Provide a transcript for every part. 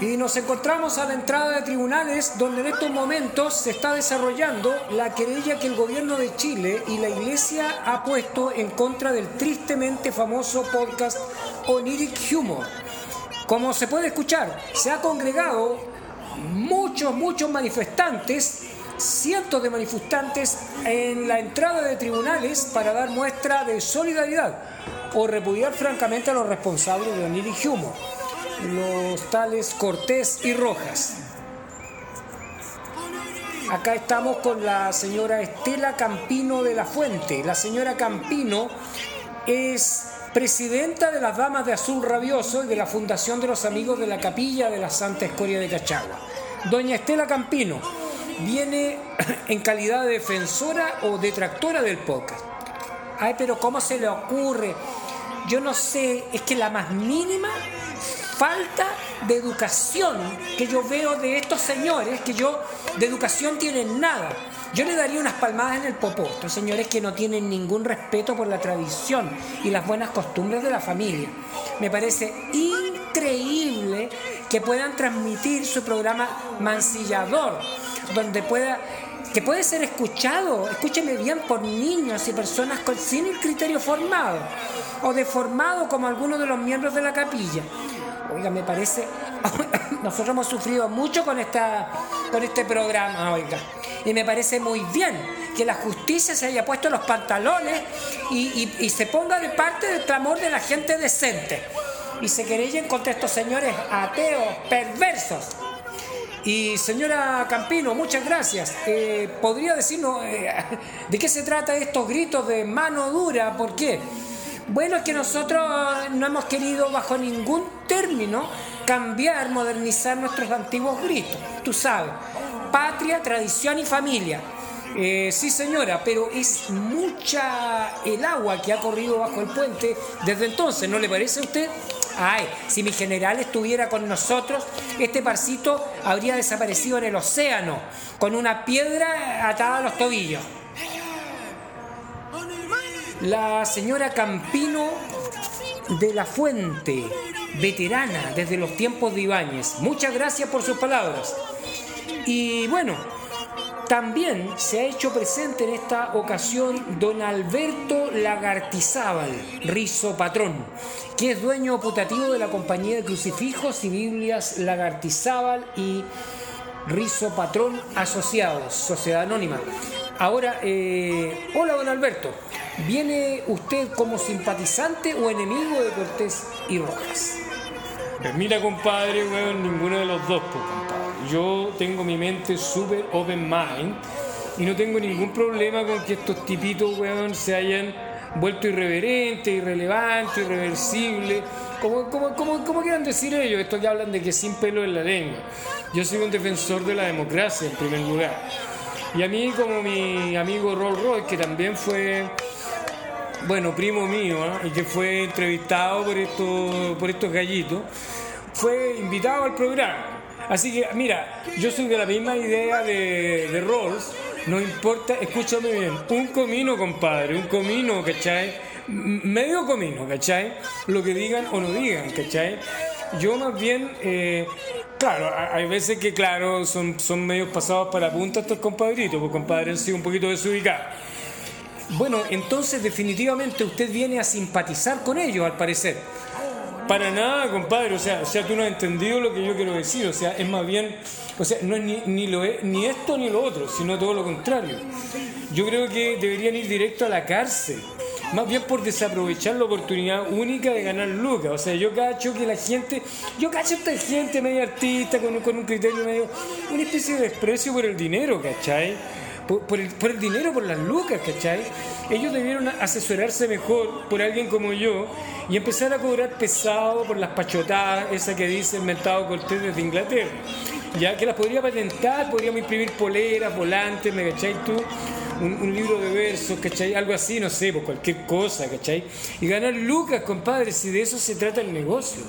Y nos encontramos a la entrada de tribunales donde en estos momentos se está desarrollando la querella que el gobierno de Chile y la iglesia ha puesto en contra del tristemente famoso podcast Oniric Humor. Como se puede escuchar, se ha congregado muchos, muchos manifestantes, cientos de manifestantes en la entrada de tribunales para dar muestra de solidaridad o repudiar francamente a los responsables de Oniric Humor los tales Cortés y Rojas. Acá estamos con la señora Estela Campino de la Fuente. La señora Campino es presidenta de las Damas de Azul Rabioso y de la Fundación de los Amigos de la Capilla de la Santa Escoria de Cachagua. Doña Estela Campino viene en calidad de defensora o detractora del podcast. Ay, pero ¿cómo se le ocurre? Yo no sé, es que la más mínima falta de educación que yo veo de estos señores, que yo de educación tienen nada. Yo le daría unas palmadas en el popó, estos señores que no tienen ningún respeto por la tradición y las buenas costumbres de la familia. Me parece increíble que puedan transmitir su programa mancillador, donde pueda que puede ser escuchado, escúcheme bien, por niños y personas con, sin el criterio formado o deformado como algunos de los miembros de la capilla. Oiga, me parece. Nosotros hemos sufrido mucho con, esta, con este programa, oiga. Y me parece muy bien que la justicia se haya puesto los pantalones y, se ponga de parte del clamor de la gente decente. Y se querellen contra estos señores ateos, perversos. Y señora Campino, muchas gracias. Eh, ¿Podría decirnos eh, de qué se trata estos gritos de mano dura? ¿Por qué? Bueno, es que nosotros no hemos querido bajo ningún término cambiar, modernizar nuestros antiguos gritos. Tú sabes, patria, tradición y familia. Eh, sí, señora, pero es mucha el agua que ha corrido bajo el puente desde entonces, ¿no le parece a usted? Ay, si mi general estuviera con nosotros, este parcito habría desaparecido en el océano, con una piedra atada a los tobillos la señora Campino de la Fuente, veterana desde los tiempos de Ibáñez. Muchas gracias por sus palabras. Y bueno, también se ha hecho presente en esta ocasión don Alberto Lagartizábal, Rizo Patrón, que es dueño putativo de la compañía de crucifijos y Biblias Lagartizábal y Rizo Patrón Asociados, Sociedad Anónima. Ahora, eh, hola don Alberto. ¿Viene usted como simpatizante o enemigo de Cortés y Rojas? Pues mira, compadre, weón, ninguno de los dos, pues, compadre. Yo tengo mi mente súper open mind y no tengo ningún problema con que estos tipitos, weón, se hayan vuelto irreverentes, irrelevantes, irreversibles, como, como, quieran decir ellos, estos que hablan de que sin pelo en la lengua. Yo soy un defensor de la democracia, en primer lugar. Y a mí, como mi amigo Rolls Royce, que también fue bueno, primo mío, y que fue entrevistado por estos, por estos gallitos, fue invitado al programa. Así que, mira, yo soy de la misma idea de, de no importa, escúchame bien, un comino, compadre, un comino, ¿cachai? Medio comino, ¿cachai? Lo que digan o no digan, ¿cachai? Yo más bien, eh, claro, hay veces que, claro, son, son medios pasados para punta estos compadritos, porque compadre han sido un poquito desubicados bueno, entonces definitivamente usted viene a simpatizar con ellos, al parecer. Para nada, compadre, o sea, o sea, tú no has entendido lo que yo quiero decir, o sea, es más bien, o sea, no es ni, ni, lo, ni esto ni lo otro, sino todo lo contrario. Yo creo que deberían ir directo a la cárcel, más bien por desaprovechar la oportunidad única de ganar lucas. O sea, yo cacho que la gente, yo cacho esta gente medio artista, con, con un criterio medio, una especie de desprecio por el dinero, ¿cachai? Por, el, dinero, por las lucas, ¿cachai? Ellos debieron asesorarse mejor por alguien como yo y empezar a cobrar pesado por las pachotadas, esa que dice el mentado Cortés desde Inglaterra. Ya que las podría patentar, podríamos imprimir poleras, volantes, ¿me cachai tú? Un, libro de versos, ¿cachai? Algo así, no sé, por cualquier cosa, ¿cachai? Y ganar lucas, compadre, si de eso se trata el negocio.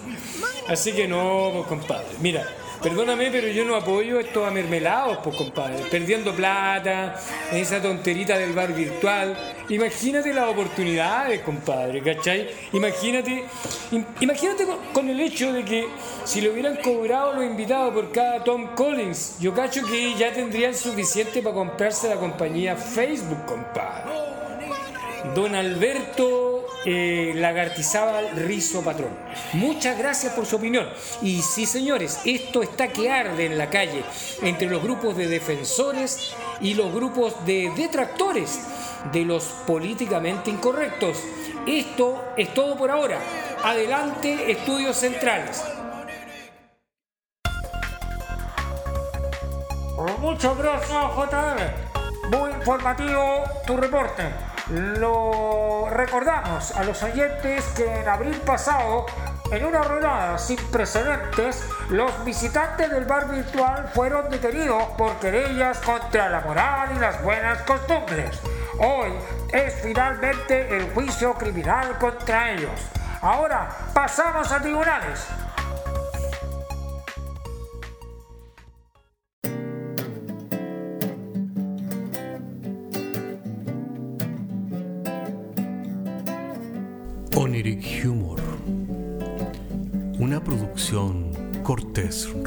Así que no, pues, compadre. Mira, Perdóname, pero yo no apoyo estos amermelados, pues compadre. Perdiendo plata, esa tonterita del bar virtual. Imagínate las oportunidades, compadre, ¿cachai? Imagínate, imagínate con, el hecho de que si le hubieran cobrado los invitados por cada Tom Collins, yo cacho que ya tendrían suficiente para comprarse la compañía Facebook, compadre. Don Alberto eh, Lagartizábal Rizo Patrón. Muchas gracias por su opinión. Y sí, señores, esto está que arde en la calle entre los grupos de defensores y los grupos de detractores de los políticamente incorrectos. Esto es todo por ahora. Adelante, estudios centrales. Muchas gracias, JR. Muy informativo tu reporte. Lo recordamos a los oyentes que en abril pasado, en una rodada sin precedentes, los visitantes del bar virtual fueron detenidos por querellas contra la moral y las buenas costumbres. Hoy es finalmente el juicio criminal contra ellos. Ahora pasamos a tribunales.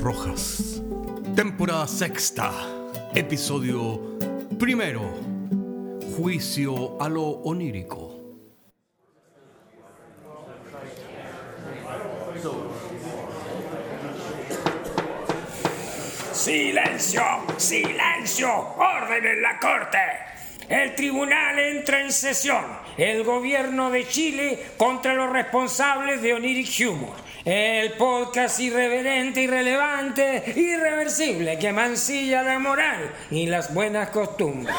Rojas. Temporada sexta. Episodio primero. Juicio a lo onírico. Silencio, silencio, orden en la corte. El tribunal entra en sesión. El gobierno de Chile contra los responsables de Oniric Humor. El podcast irreverente, irrelevante, irreversible que mancilla la moral y las buenas costumbres.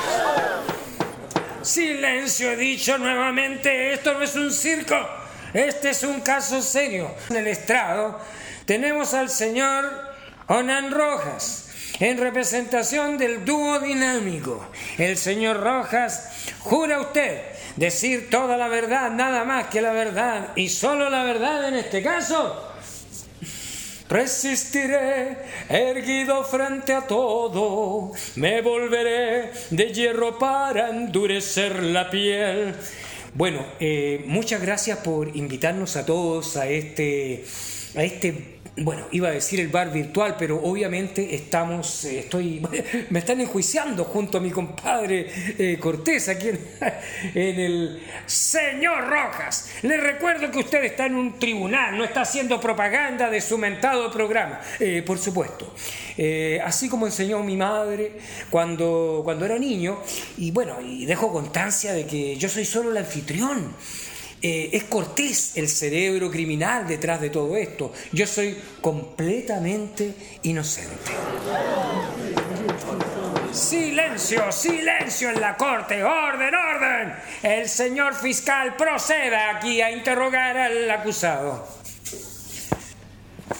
Silencio, he dicho nuevamente, esto no es un circo, este es un caso serio. En el estrado tenemos al señor Onan Rojas en representación del dúo dinámico. El señor Rojas, jura usted decir toda la verdad, nada más que la verdad, y solo la verdad en este caso. Resistiré erguido frente a todo, me volveré de hierro para endurecer la piel. Bueno, eh, muchas gracias por invitarnos a todos a este, a este bueno, iba a decir el bar virtual, pero obviamente estamos, eh, estoy, me están enjuiciando junto a mi compadre eh, Cortés aquí en, el Señor Rojas. Le recuerdo que usted está en un tribunal, no está haciendo propaganda de su mentado programa, eh, por supuesto. así como enseñó mi madre cuando, cuando era niño, y bueno, y dejo constancia de que yo soy solo el anfitrión. Eh, es Cortés el cerebro criminal detrás de todo esto. Yo soy completamente inocente. Silencio, silencio en la corte, orden, orden. El señor fiscal proceda aquí a interrogar al acusado.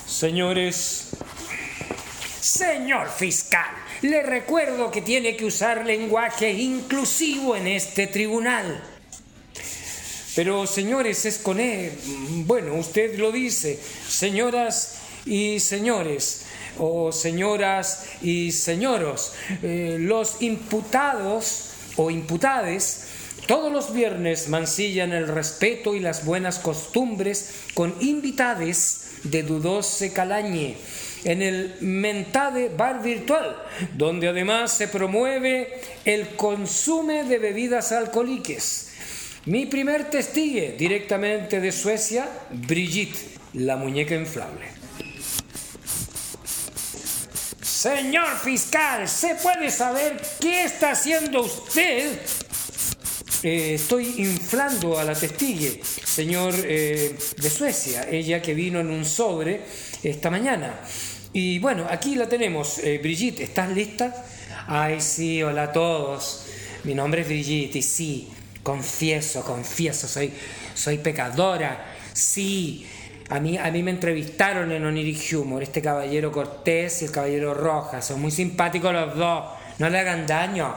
Señores, señor fiscal, le recuerdo que tiene que usar lenguaje inclusivo en este tribunal. Pero señores, es con él. Bueno, usted lo dice, señoras y señores, o señoras y señoros, eh, los imputados o imputades todos los viernes mancillan el respeto y las buenas costumbres con invitades de dudose calañe en el Mentade Bar Virtual, donde además se promueve el consumo de bebidas alcohólicas mi primer testigo directamente de Suecia, Brigitte, la muñeca inflable. Señor fiscal, ¿se puede saber qué está haciendo usted? Eh, estoy inflando a la testigue, señor eh, de Suecia, ella que vino en un sobre esta mañana. Y bueno, aquí la tenemos. Eh, Brigitte, ¿estás lista? Ay, sí, hola a todos. Mi nombre es Brigitte y sí, confieso, confieso, soy, soy pecadora. Sí, a mí, a mí me entrevistaron en Oniric Humor, este caballero Cortés y el caballero Rojas. Son muy simpáticos los dos, no le hagan daño.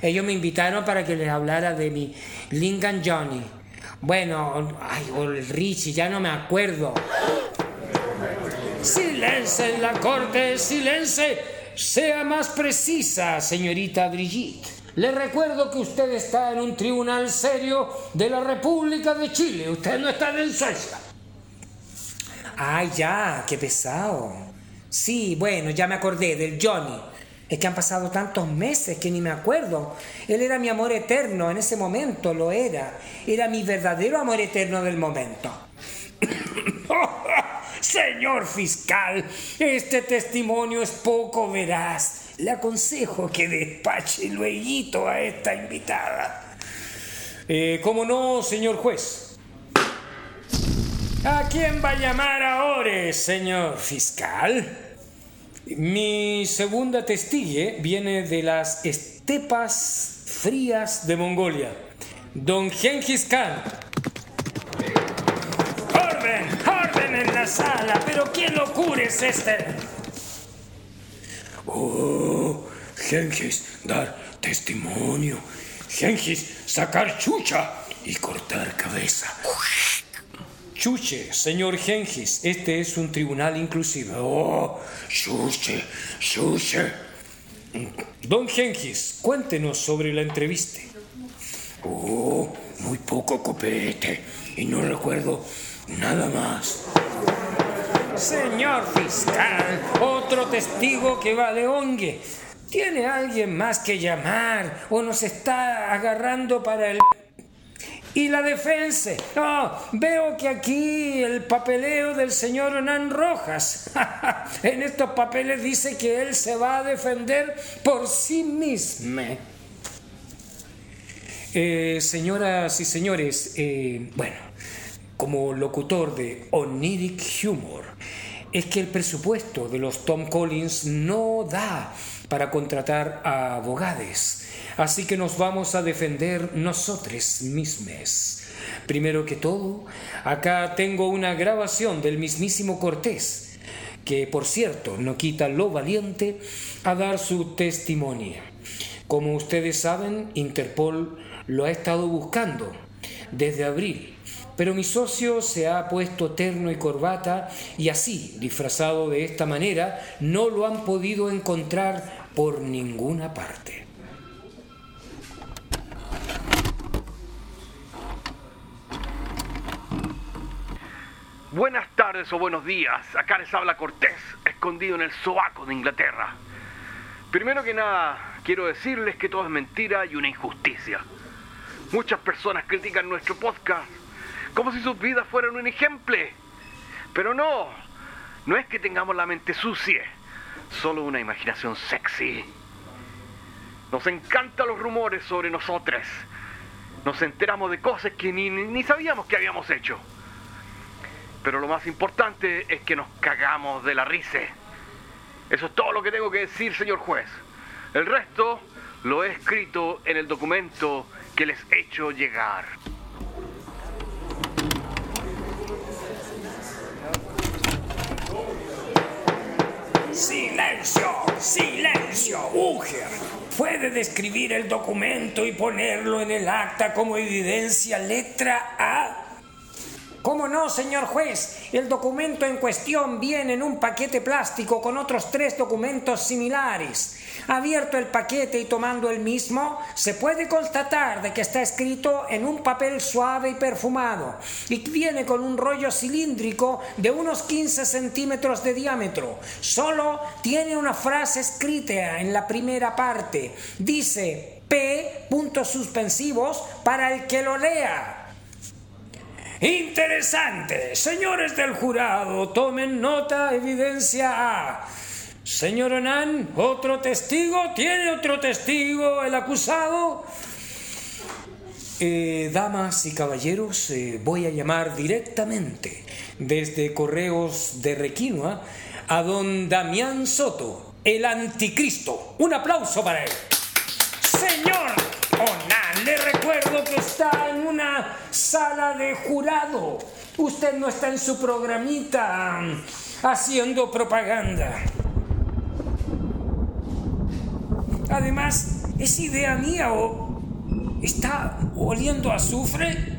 Ellos me invitaron para que les hablara de mi Lingan Johnny. Bueno, ay, el Richie, ya no me acuerdo. Silencio en la corte, silencio. Sea más precisa, señorita Brigitte. Le recuerdo que usted está en un tribunal serio de la República de Chile. Usted no está en Suecia. Ay, ya, qué pesado. Sí, bueno, ya me acordé del Johnny. Es que han pasado tantos meses que ni me acuerdo. Él era mi amor eterno, en ese momento lo era. Era mi verdadero amor eterno del momento. Señor fiscal, este testimonio es poco veraz. Le aconsejo que despache luego a esta invitada. Eh, ¿Cómo no, señor juez? ¿A quién va a llamar ahora, señor fiscal? Mi segunda testigue viene de las estepas frías de Mongolia. Don Genghis Khan. ¡Orden! ¡Orden en la sala! ¿Pero quién locura es este? Oh, Genghis, dar testimonio. Genghis, sacar chucha y cortar cabeza. Chuche, señor Genghis, este es un tribunal inclusive. Oh, chuche, chuche. Don Genghis, cuéntenos sobre la entrevista. Oh, muy poco copete y no recuerdo nada más. Señor fiscal, otro testigo que va de ongue. ¿Tiene alguien más que llamar o nos está agarrando para el y la defensa. veo que aquí el papeleo del señor Hernán Rojas. en estos papeles dice que él se va a defender por sí mismo. Eh, señoras y señores, eh, bueno, como locutor de Oniric Humor, es que el presupuesto de los Tom Collins no da para contratar a abogados. Así que nos vamos a defender nosotros mismos. Primero que todo, acá tengo una grabación del mismísimo Cortés, que por cierto no quita lo valiente a dar su testimonio. Como ustedes saben, Interpol lo ha estado buscando desde abril, pero mi socio se ha puesto terno y corbata y así, disfrazado de esta manera, no lo han podido encontrar por ninguna parte. Buenas tardes o buenos días. Acá les habla Cortés, escondido en el sobaco de Inglaterra. Primero que nada, quiero decirles que todo es mentira y una injusticia. Muchas personas critican nuestro podcast como si sus vidas fueran un ejemplo. Pero no, no es que tengamos la mente sucia, solo una imaginación sexy. Nos encantan los rumores sobre nosotros. Nos enteramos de cosas que ni, ni sabíamos que habíamos hecho. Pero lo más importante es que nos cagamos de la risa. Eso es todo lo que tengo que decir, señor juez. El resto lo he escrito en el documento que les he hecho llegar. Silencio, silencio, Uger. Puede describir el documento y ponerlo en el acta como evidencia letra A ¿Cómo señor juez? El documento en cuestión viene en un paquete plástico con otros tres documentos similares. Abierto el paquete y tomando el mismo, se puede constatar de que está escrito en un papel suave y perfumado y viene con un rollo cilíndrico de unos 15 centímetros de diámetro. Solo tiene una frase escrita en la primera parte. Dice P. puntos suspensivos para el que lo lea. Interesante. Señores del jurado, tomen nota, evidencia A. Señor Onan, otro testigo. ¿Tiene otro testigo el acusado? Eh, damas y caballeros, eh, voy a llamar directamente desde Correos de Requinoa a don Damián Soto, el anticristo. Un aplauso para él. Sala de jurado. Usted no está en su programita um, haciendo propaganda. Además, ¿es idea mía o está oliendo azufre?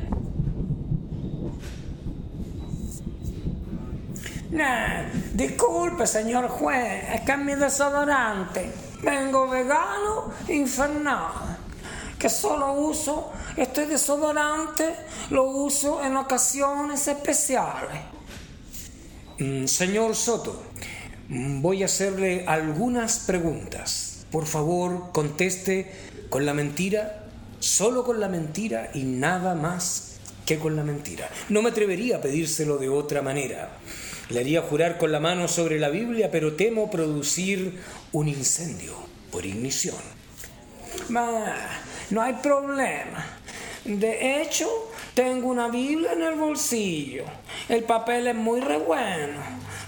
Nah, disculpe, señor juez, es que es mi desodorante. Vengo vegano infernal. Que solo uso este desodorante, lo uso en ocasiones especiales. Mm, señor Soto, voy a hacerle algunas preguntas. Por favor, conteste con la mentira, solo con la mentira y nada más que con la mentira. No me atrevería a pedírselo de otra manera. Le haría jurar con la mano sobre la Biblia, pero temo producir un incendio por ignición. No hay problema. De hecho, tengo una Biblia en el bolsillo. El papel es muy re bueno.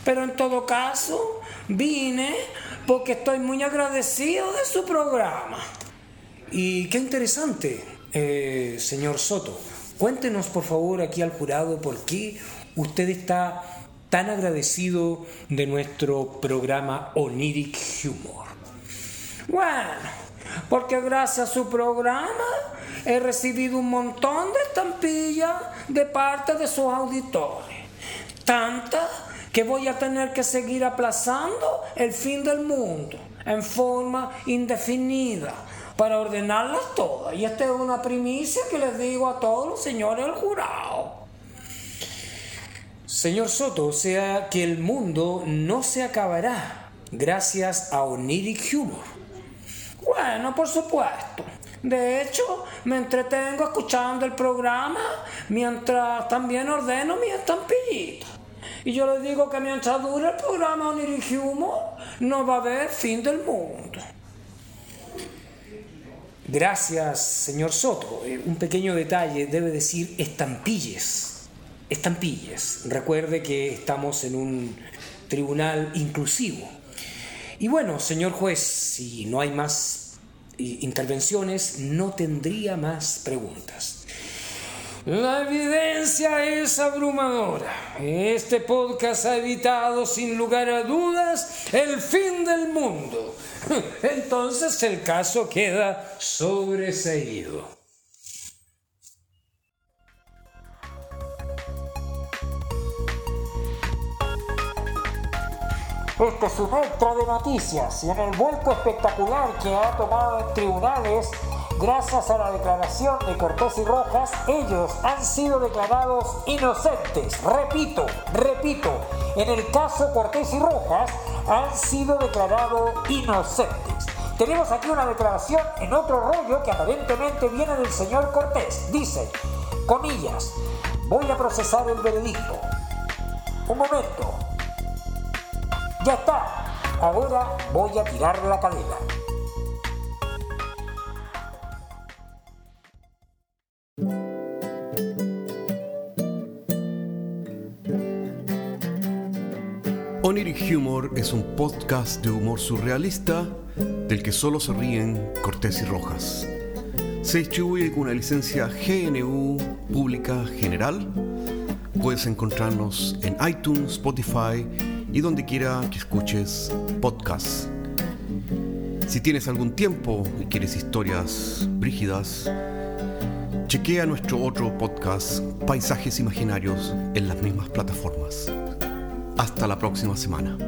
Pero en todo caso, vine porque estoy muy agradecido de su programa. Y qué interesante, eh, señor Soto. Cuéntenos por favor aquí al jurado por qué usted está tan agradecido de nuestro programa Oniric Humor. Bueno, porque gracias a su programa he recibido un montón de estampillas de parte de sus auditores. Tantas que voy a tener que seguir aplazando el fin del mundo en forma indefinida para ordenarlas todas. Y esta es una primicia que les digo a todos los señores del jurado. Señor Soto, o sea que el mundo no se acabará gracias a Oniric Humor. Bueno, por supuesto. De hecho, me entretengo escuchando el programa mientras también ordeno mi estampillita. Y yo les digo que mientras dure el programa Oniric Humor, no va a haber fin del mundo. Gracias, señor Soto. Eh, un pequeño detalle, debe decir estampilles. Estampilles. Recuerde que estamos en un tribunal inclusivo. Y bueno, señor juez, si no hay más eh, intervenciones, no tendría más preguntas. La evidencia es abrumadora. Este podcast ha evitado sin lugar a dudas el fin del mundo. Entonces el caso queda sobreseído. Este extra de noticias y en el vuelco espectacular que ha tomado en tribunales, gracias a la declaración de Cortés y Rojas, ellos han sido declarados inocentes. Repito, repito, en el caso Cortés y Rojas han sido declarados inocentes. Tenemos aquí una declaración en otro rollo que aparentemente viene del señor Cortés. Dice, comillas, voy a procesar el veredicto. Un momento, ya está. Ahora voy a tirar la cadena. Oniric Humor es un podcast de humor surrealista del que solo se ríen Cortés y Rojas. Se distribuye con una licencia GNU Pública General. Puedes encontrarnos en iTunes, Spotify y donde quiera que escuches podcasts. Si tienes algún tiempo y quieres historias brígidas, chequea nuestro otro podcast, Paisajes Imaginarios, en las mismas plataformas. Hasta la próxima semana.